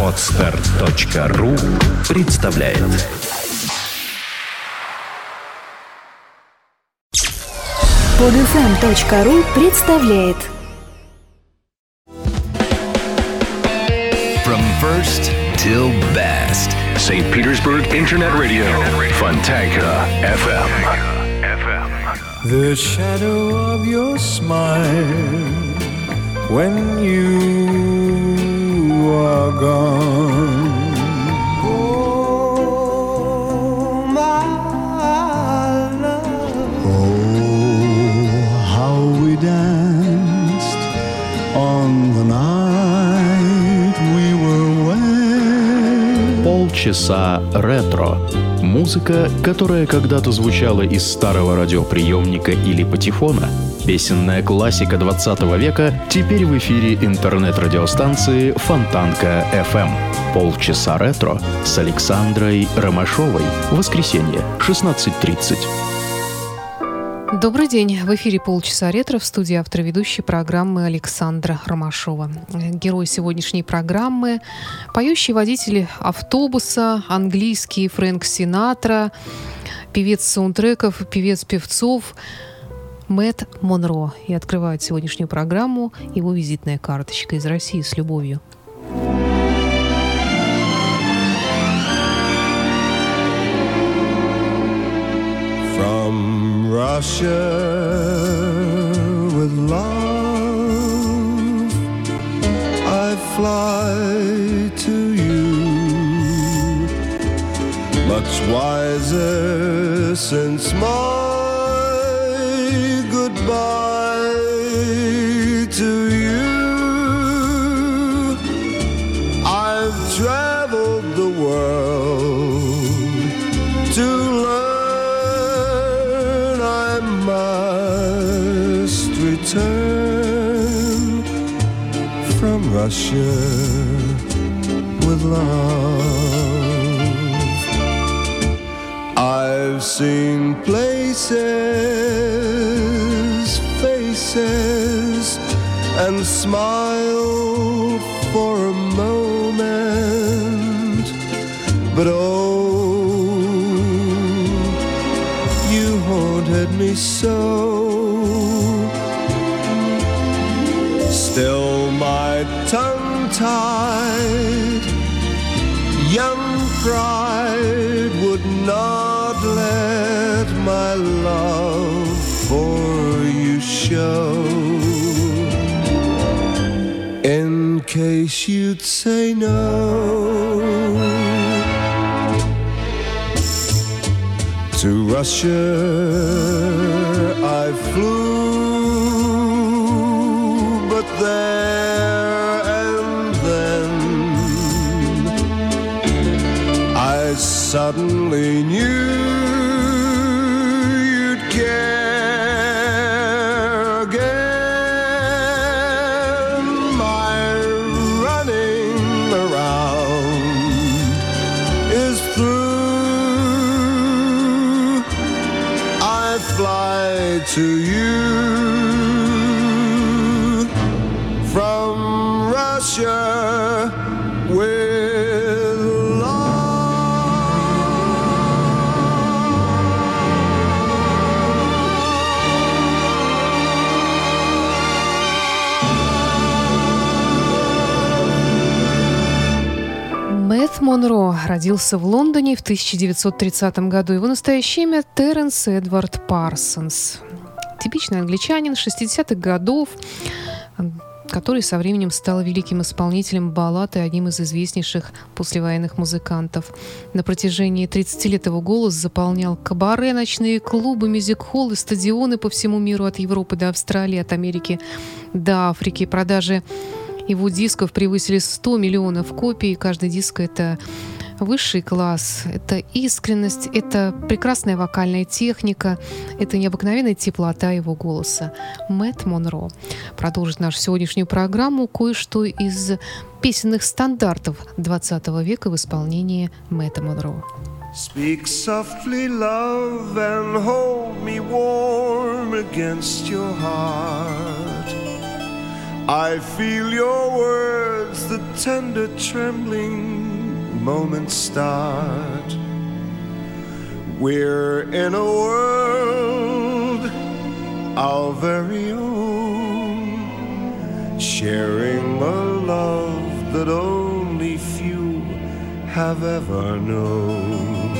Отстар.ру представляет Подфм.ру представляет From first till best St. Petersburg Internet Radio. Fontanka FM. The shadow of your smile when you are gone. Oh, my love. Oh, how we danced on the night we were wed. Полчаса ретро. Музыка, которая когда-то звучала из старого радиоприемника или патефона. Песенная классика 20 века теперь в эфире интернет-радиостанции Фонтанка FM. Полчаса ретро с Александрой Ромашовой. Воскресенье, 16.30. Добрый день. В эфире полчаса ретро в студии автор ведущей программы Александра Ромашова. Герой сегодняшней программы – поющий водитель автобуса, английский Фрэнк Синатра, певец саундтреков, певец певцов Мэтт Монро. И открывает сегодняшнюю программу его визитная карточка из России с любовью. From Russia with love, I fly to you. Much wiser since my goodbye to you. I've traveled the world to learn I must return from Russia with love. I've seen places, and smiled for a moment, but oh, you haunted me so. Still, my tongue tied, young pride case you'd say no. To Russia I flew, but there and then I suddenly knew родился в Лондоне в 1930 году. Его настоящее имя Терренс Эдвард Парсонс. Типичный англичанин 60-х годов, который со временем стал великим исполнителем баллад и одним из известнейших послевоенных музыкантов. На протяжении 30 лет его голос заполнял кабаре, ночные клубы, мюзик-холлы, стадионы по всему миру, от Европы до Австралии, от Америки до Африки. Продажи его дисков превысили 100 миллионов копий. Каждый диск — это высший класс, это искренность, это прекрасная вокальная техника, это необыкновенная теплота его голоса. Мэтт Монро продолжит нашу сегодняшнюю программу кое-что из песенных стандартов 20 века в исполнении Мэтта Монро. Speak softly, love, and hold me warm against your heart. I feel your words, the tender trembling moments start. We're in a world our very own, sharing a love that only few have ever known.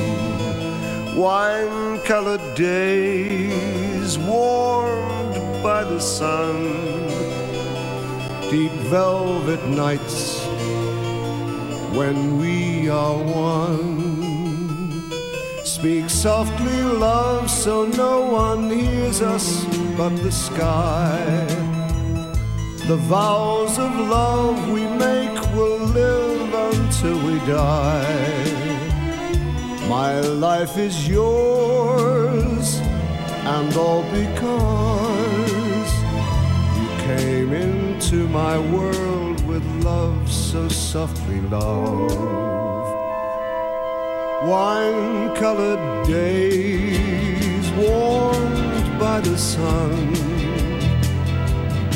Wine colored days warmed by the sun deep velvet nights when we are one. Speak softly, love, so no one hears us but the sky. The vows of love we make will live until we die. My life is yours, and all because you came into my world love so softly, love. Wine colored days warmed by the sun,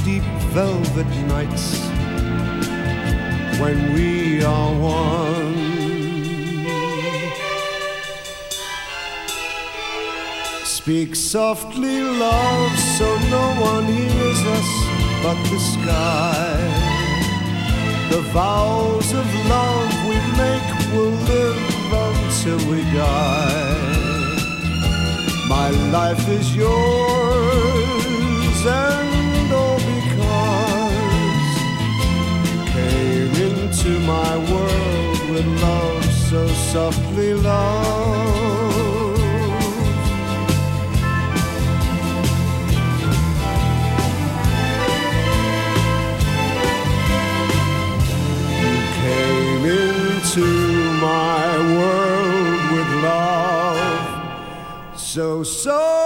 deep velvet nights when we are one. Speak softly, love, so no one hears us but the sky. The vows of love we make will live until we die. My life is yours, and all because you came into my world with love so softly, love. Into my world with love. So softly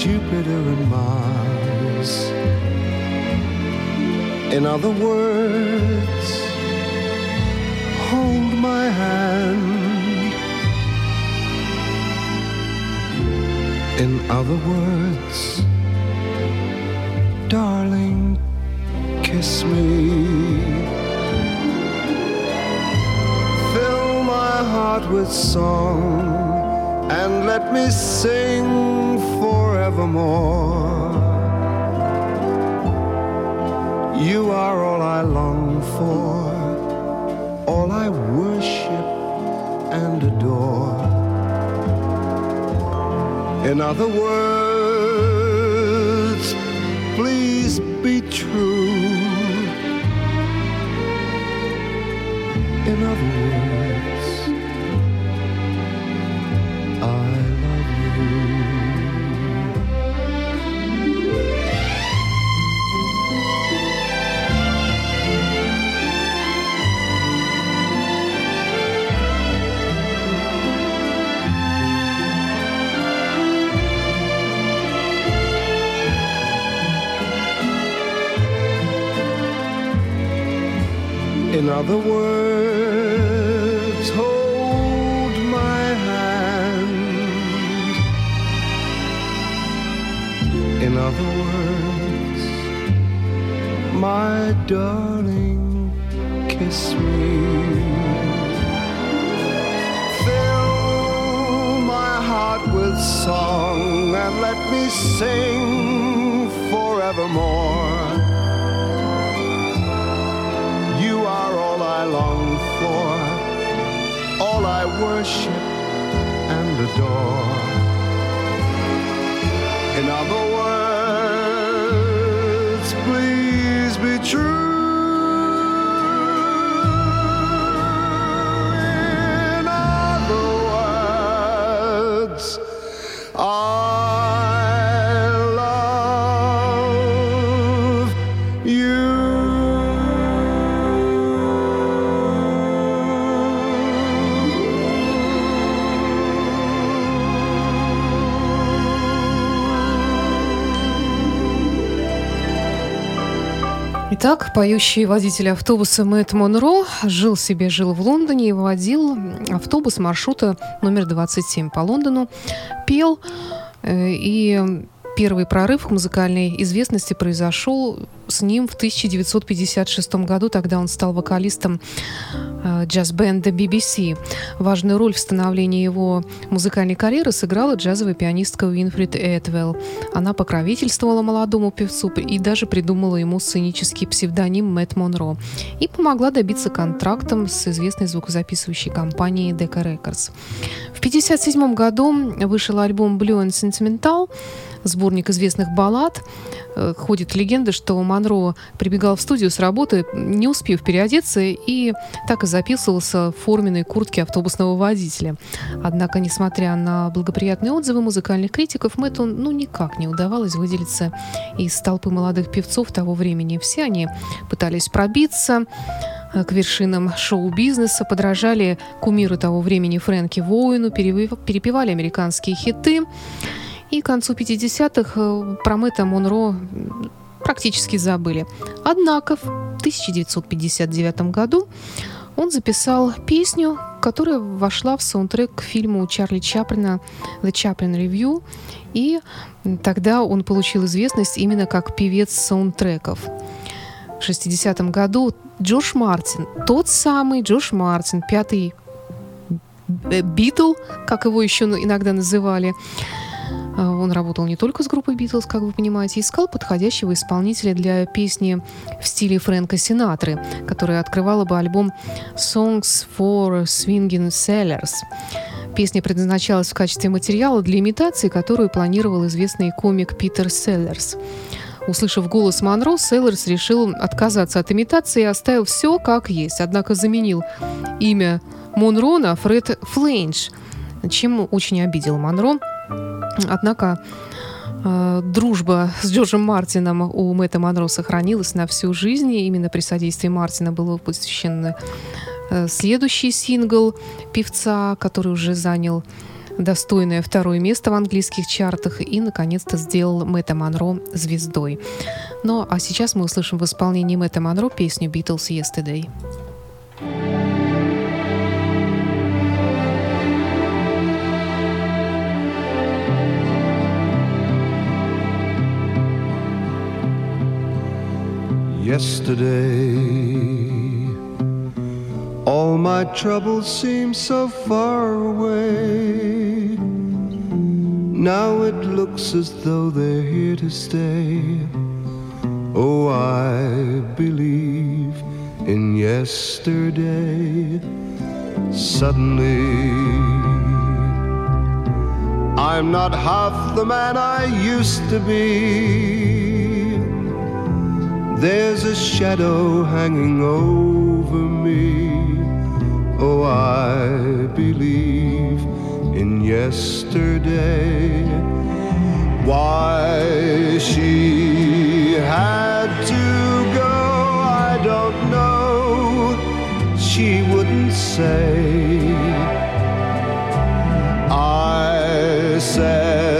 Jupiter and Mars. In other words, hold my hand. In other words, darling, kiss me. Fill my heart with song and let me sing forevermore. You are all I long for, all I worship and adore. In other words, In other words, hold my hand. In other words, my darling, kiss me. Fill my heart with song and let me sing forevermore. For, all I worship and adore. In other words, please be true. Итак, поющий водитель автобуса Мэтт Монро жил себе, жил в Лондоне и водил автобус маршрута номер 27 по Лондону, пел э, и Первый прорыв к музыкальной известности произошел с ним в 1956 году. Тогда он стал вокалистом э, джаз-бенда BBC. Важную роль в становлении его музыкальной карьеры сыграла джазовая пианистка Уинфрид Этвелл. Она покровительствовала молодому певцу и даже придумала ему сценический псевдоним Мэтт Монро и помогла добиться контрактом с известной звукозаписывающей компанией Decca Records. В 1957 году вышел альбом Blue and Sentimental, сборник известных баллад. Э, ходит легенда, что Монро прибегал в студию с работы, не успев переодеться, и так и записывался в форменной куртке автобусного водителя. Однако, несмотря на благоприятные отзывы музыкальных критиков, Мэтту ну, никак не удавалось выделиться из толпы молодых певцов того времени. Все они пытались пробиться э, к вершинам шоу-бизнеса, подражали кумиру того времени Фрэнки Воину, перепевали американские хиты. И к концу 50-х э, про Мэтта Монро практически забыли. Однако в 1959 году он записал песню, которая вошла в саундтрек к фильму Чарли Чаплина «The Chaplin Review», и тогда он получил известность именно как певец саундтреков. В 60-м году Джош Мартин, тот самый Джош Мартин, пятый э, Битл, как его еще иногда называли, он работал не только с группой Битлз, как вы понимаете, искал подходящего исполнителя для песни в стиле Фрэнка Синатры, которая открывала бы альбом Songs for Swinging Sellers. Песня предназначалась в качестве материала для имитации, которую планировал известный комик Питер Селлерс. Услышав голос Монро, Селлерс решил отказаться от имитации и оставил все как есть, однако заменил имя Монро на Фред Флейнш, чем очень обидел Монро. Однако э, дружба с Джорджем Мартином у Мэтта Монро сохранилась на всю жизнь. Именно при содействии Мартина был выпущен э, следующий сингл певца, который уже занял достойное второе место в английских чартах и, наконец-то, сделал Мэтта Монро звездой. Ну, а сейчас мы услышим в исполнении Мэтта Монро песню «Beatles Yesterday». Yesterday. All my troubles seem so far away. Now it looks as though they're here to stay. Oh, I believe in yesterday. Suddenly, I'm not half the man I used to be. There's a shadow hanging over me. Oh, I believe in yesterday. Why she had to go, I don't know. She wouldn't say. I said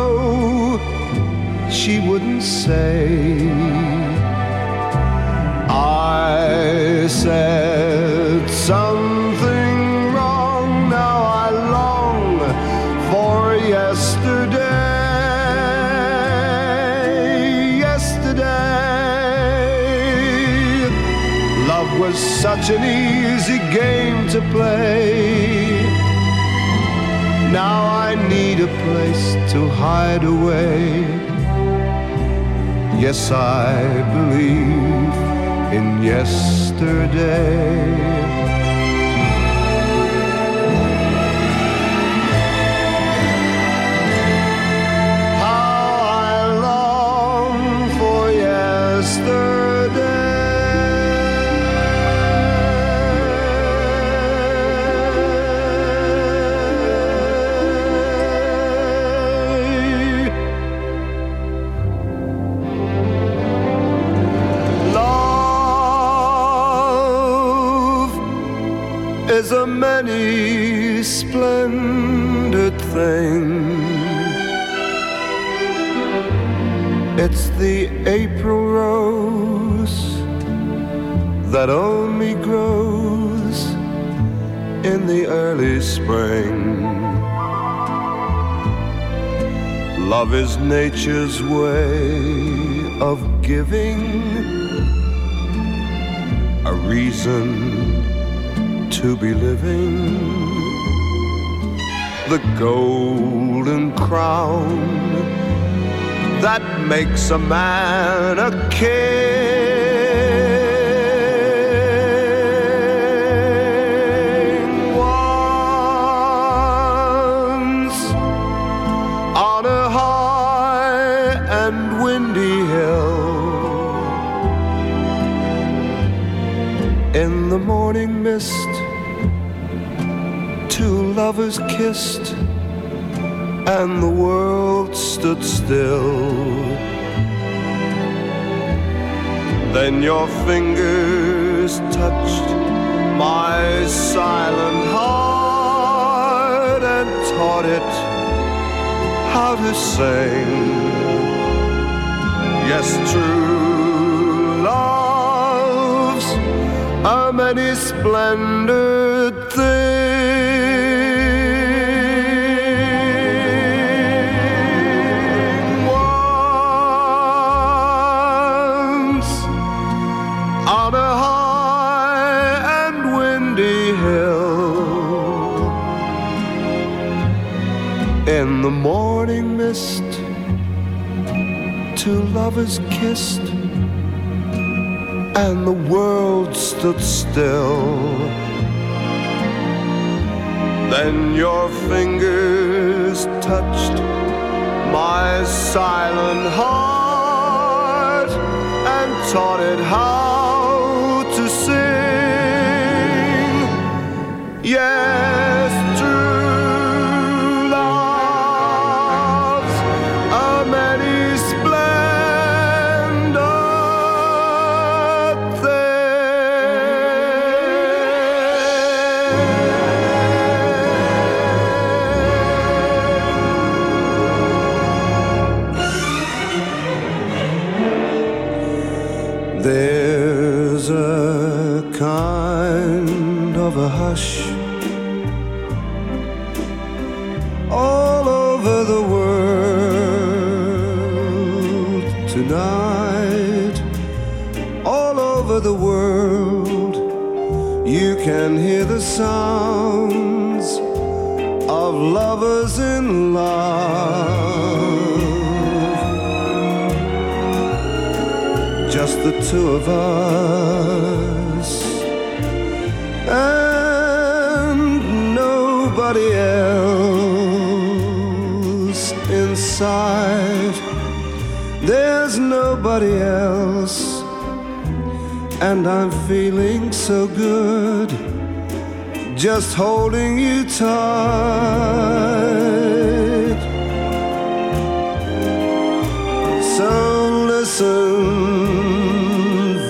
she wouldn't say. I said something wrong, now I long for yesterday. Yesterday, love was such an easy game to play. Now I need a place to hide away. Yes, I believe in yesterday. Nature's way of giving a reason to be living. The golden crown that makes a man a king. Two lovers kissed and the world stood still. Then your fingers touched my silent heart and taught it how to sing. Yes true a many splendid thing. Once on a high and windy hill, in the morning mist, two lovers kissed and the world stood still. Then your fingers touched my silent heart and taught it how to sing. Yes, listen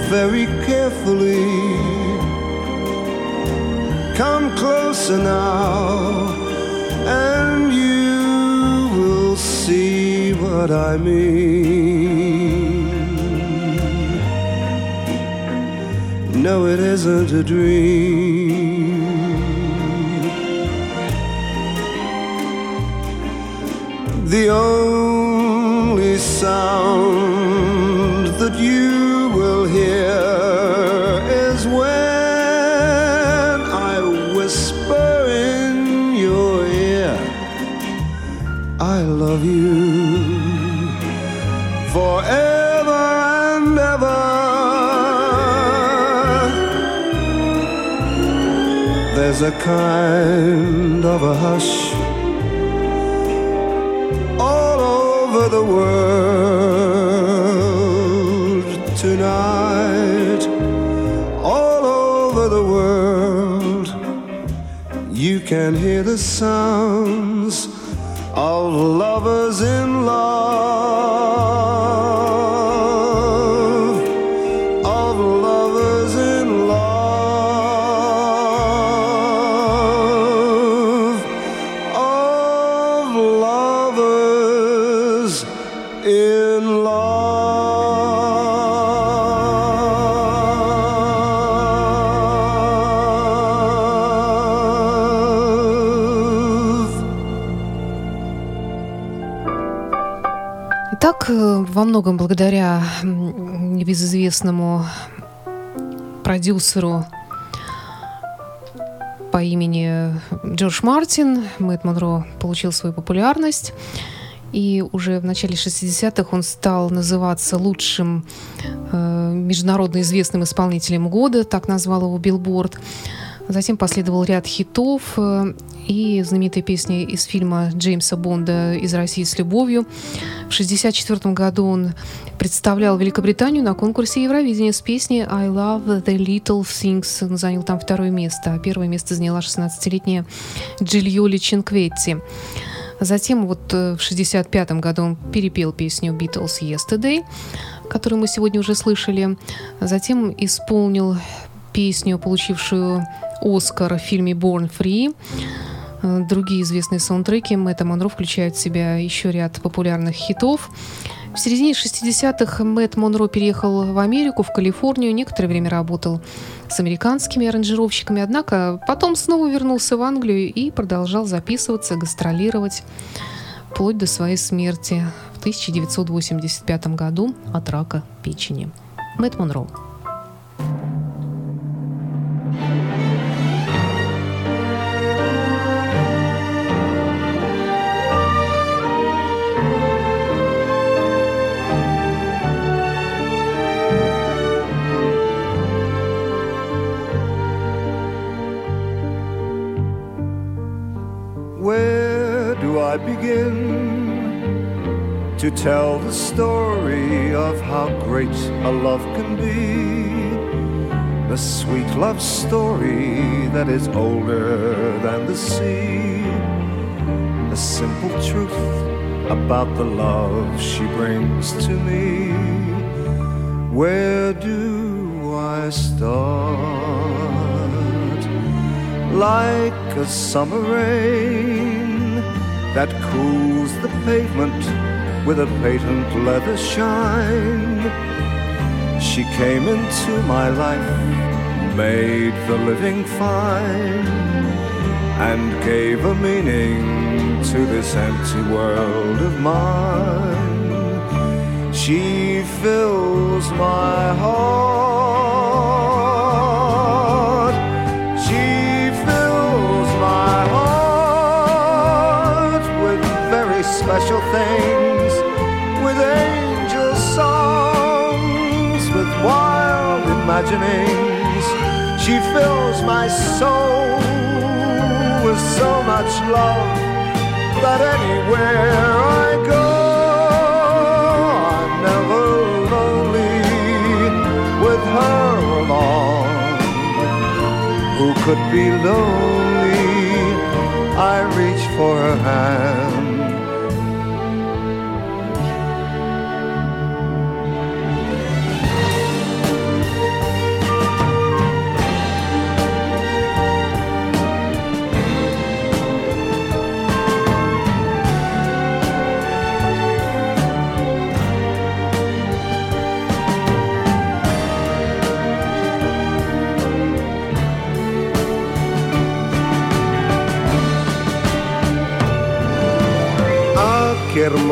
very carefully. Come closer now, and you will see what I mean. No, it isn't a dream. The only sound A kind of a hush all over the world многом благодаря небезызвестному продюсеру по имени Джордж Мартин Мэтт Монро получил свою популярность. И уже в начале 60-х он стал называться лучшим э, международно известным исполнителем года, так назвал его Билборд. Затем последовал ряд хитов э, и знаменитая песня из фильма Джеймса Бонда «Из России с любовью». В 1964 году он представлял Великобританию на конкурсе Евровидения с песней «I love the little things». Он занял там второе место, а первое место заняла 16-летняя Джильоли Чинкветти. Затем вот э, в 1965 году он перепел песню «Beatles Yesterday», которую мы сегодня уже слышали. Затем исполнил песню, получившую Оскар в фильме «Born Free». Э, Другие известные саундтреки Мэтта Монро включают в себя еще ряд популярных хитов. В середине 60-х Мэтт Монро переехал в Америку, в Калифорнию. Некоторое время работал с американскими аранжировщиками, однако потом снова вернулся в Англию и продолжал записываться, гастролировать вплоть до своей смерти в 1985 году от рака печени. Мэтт Монро. I begin to tell the story of how great a love can be? The sweet love story that is older than the sea. The simple truth about the love she brings to me. Where do I start? like a summer rain that cools the pavement with a patent leather shine. She came into my life, made the living fine, and gave a meaning to this empty world of mine. She fills my heart. Imaginings. She fills my soul with so much love that anywhere I go, I'm never lonely with her along who could be lonely. I reach for her hand.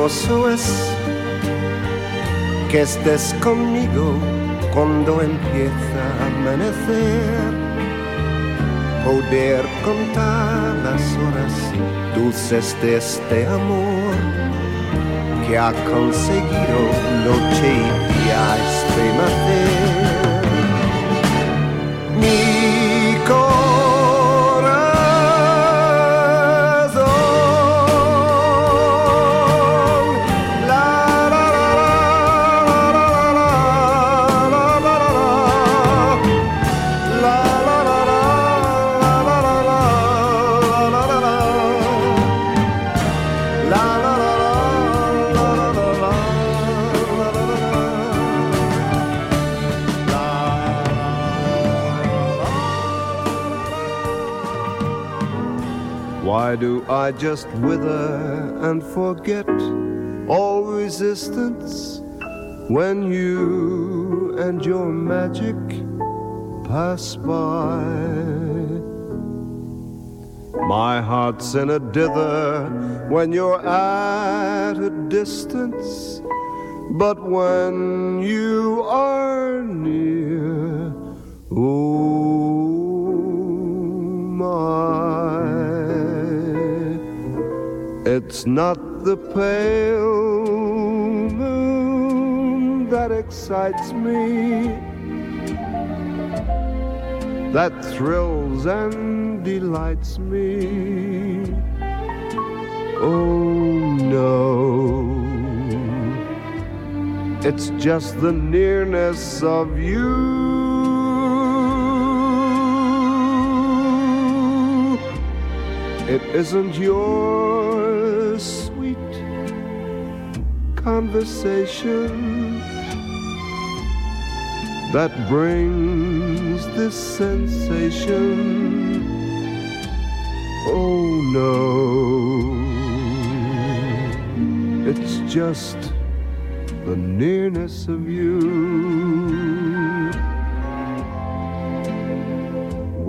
Es que estés conmigo cuando empieza a amanecer. Poder contar las horas dulces de este amor que ha conseguido noche y día estremecer. Mi. Why do I just wither and forget? all resistance when you and your magic pass by. My heart's in a dither when you're at a distance, but when you are near, oh it's not the pale moon that excites me, that thrills and delights me. Oh no, it's just the nearness of you. It isn't your conversation that brings this sensation. Oh no, it's just the nearness of you.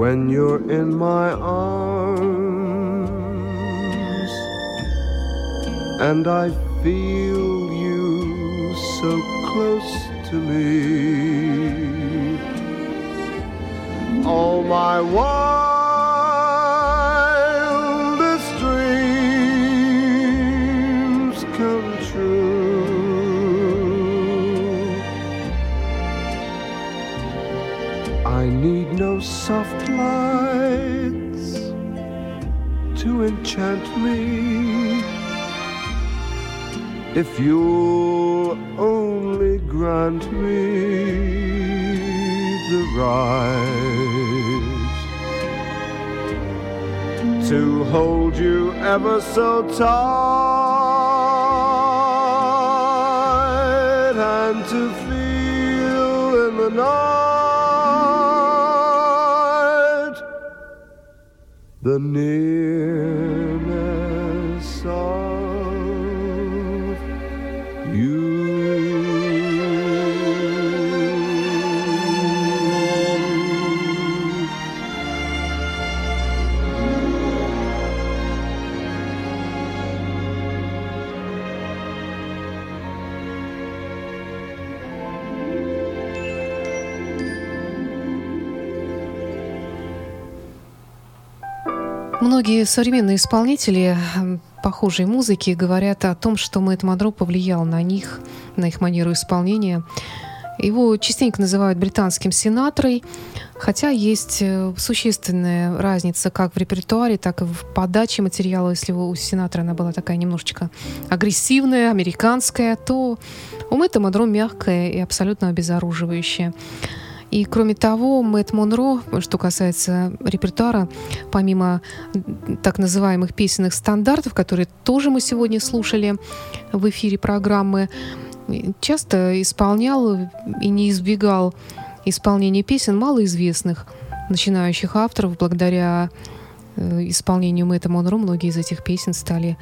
When you're in my arms and I feel so close to me. All my wildest dreams come true. I need no soft lights to enchant me if only grant me the right to hold you ever so tight and to feel in the night the nearness Многие современные исполнители похожей музыки говорят о том, что Мэтт Монро повлиял на них, на их манеру исполнения. Его частенько называют британским сенаторой, хотя есть э, существенная разница как в репертуаре, так и в подаче материала. Если у сенатора она была такая немножечко агрессивная, американская, то у Мэтта Монро мягкая и абсолютно обезоруживающая. И кроме того, Мэтт Монро, что касается репертуара, помимо так называемых песенных стандартов, которые тоже мы сегодня слушали в эфире программы, часто исполнял и не избегал исполнения песен малоизвестных начинающих авторов. Благодаря э, исполнению Мэтта Монро многие из этих песен стали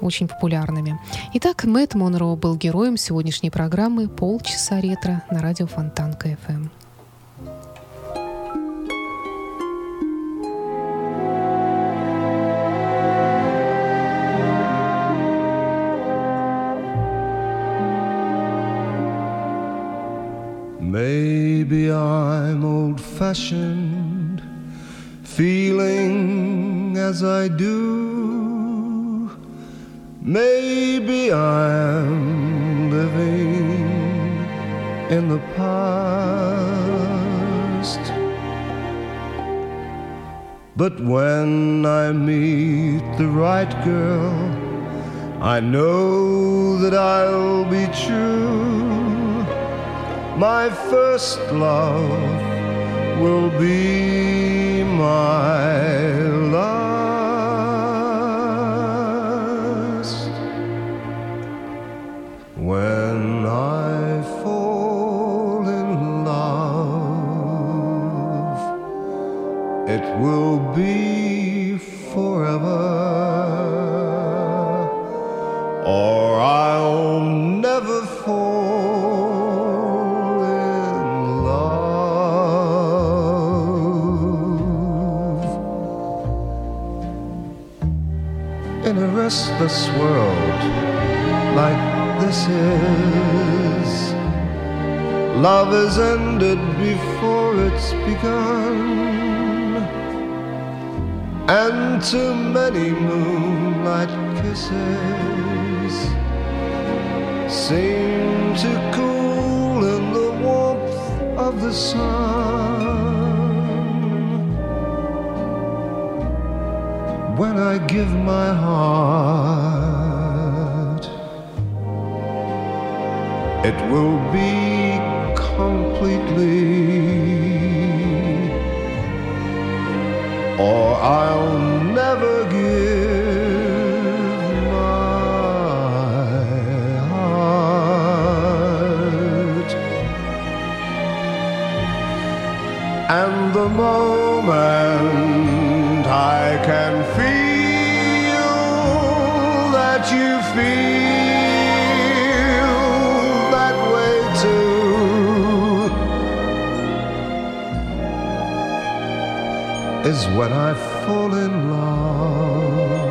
очень популярными. Итак, Мэтт Монро был героем сегодняшней программы «Полчаса ретро» на радио Фонтанка ФМ. Maybe I'm old fashioned, feeling as I do. Maybe I'm living in the past. But when I meet the right girl, I know that I'll be true. My first love will be my last. When I fall in love, it will be too many moonlight kisses seem to cool in the warmth of the sun. when I give my heart, it will be completely, or I'll never give my heart. And the moment is when I fall in love.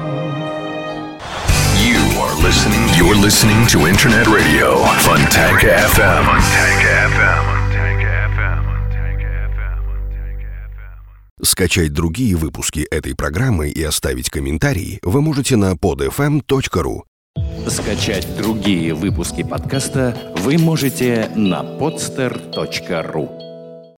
You are listening. You're listening to Internet Radio Fontanka FM. Fontanka FM. Скачать другие выпуски этой программы и оставить комментарии вы можете на podfm.ru. Скачать другие выпуски подкаста вы можете на podster.ru.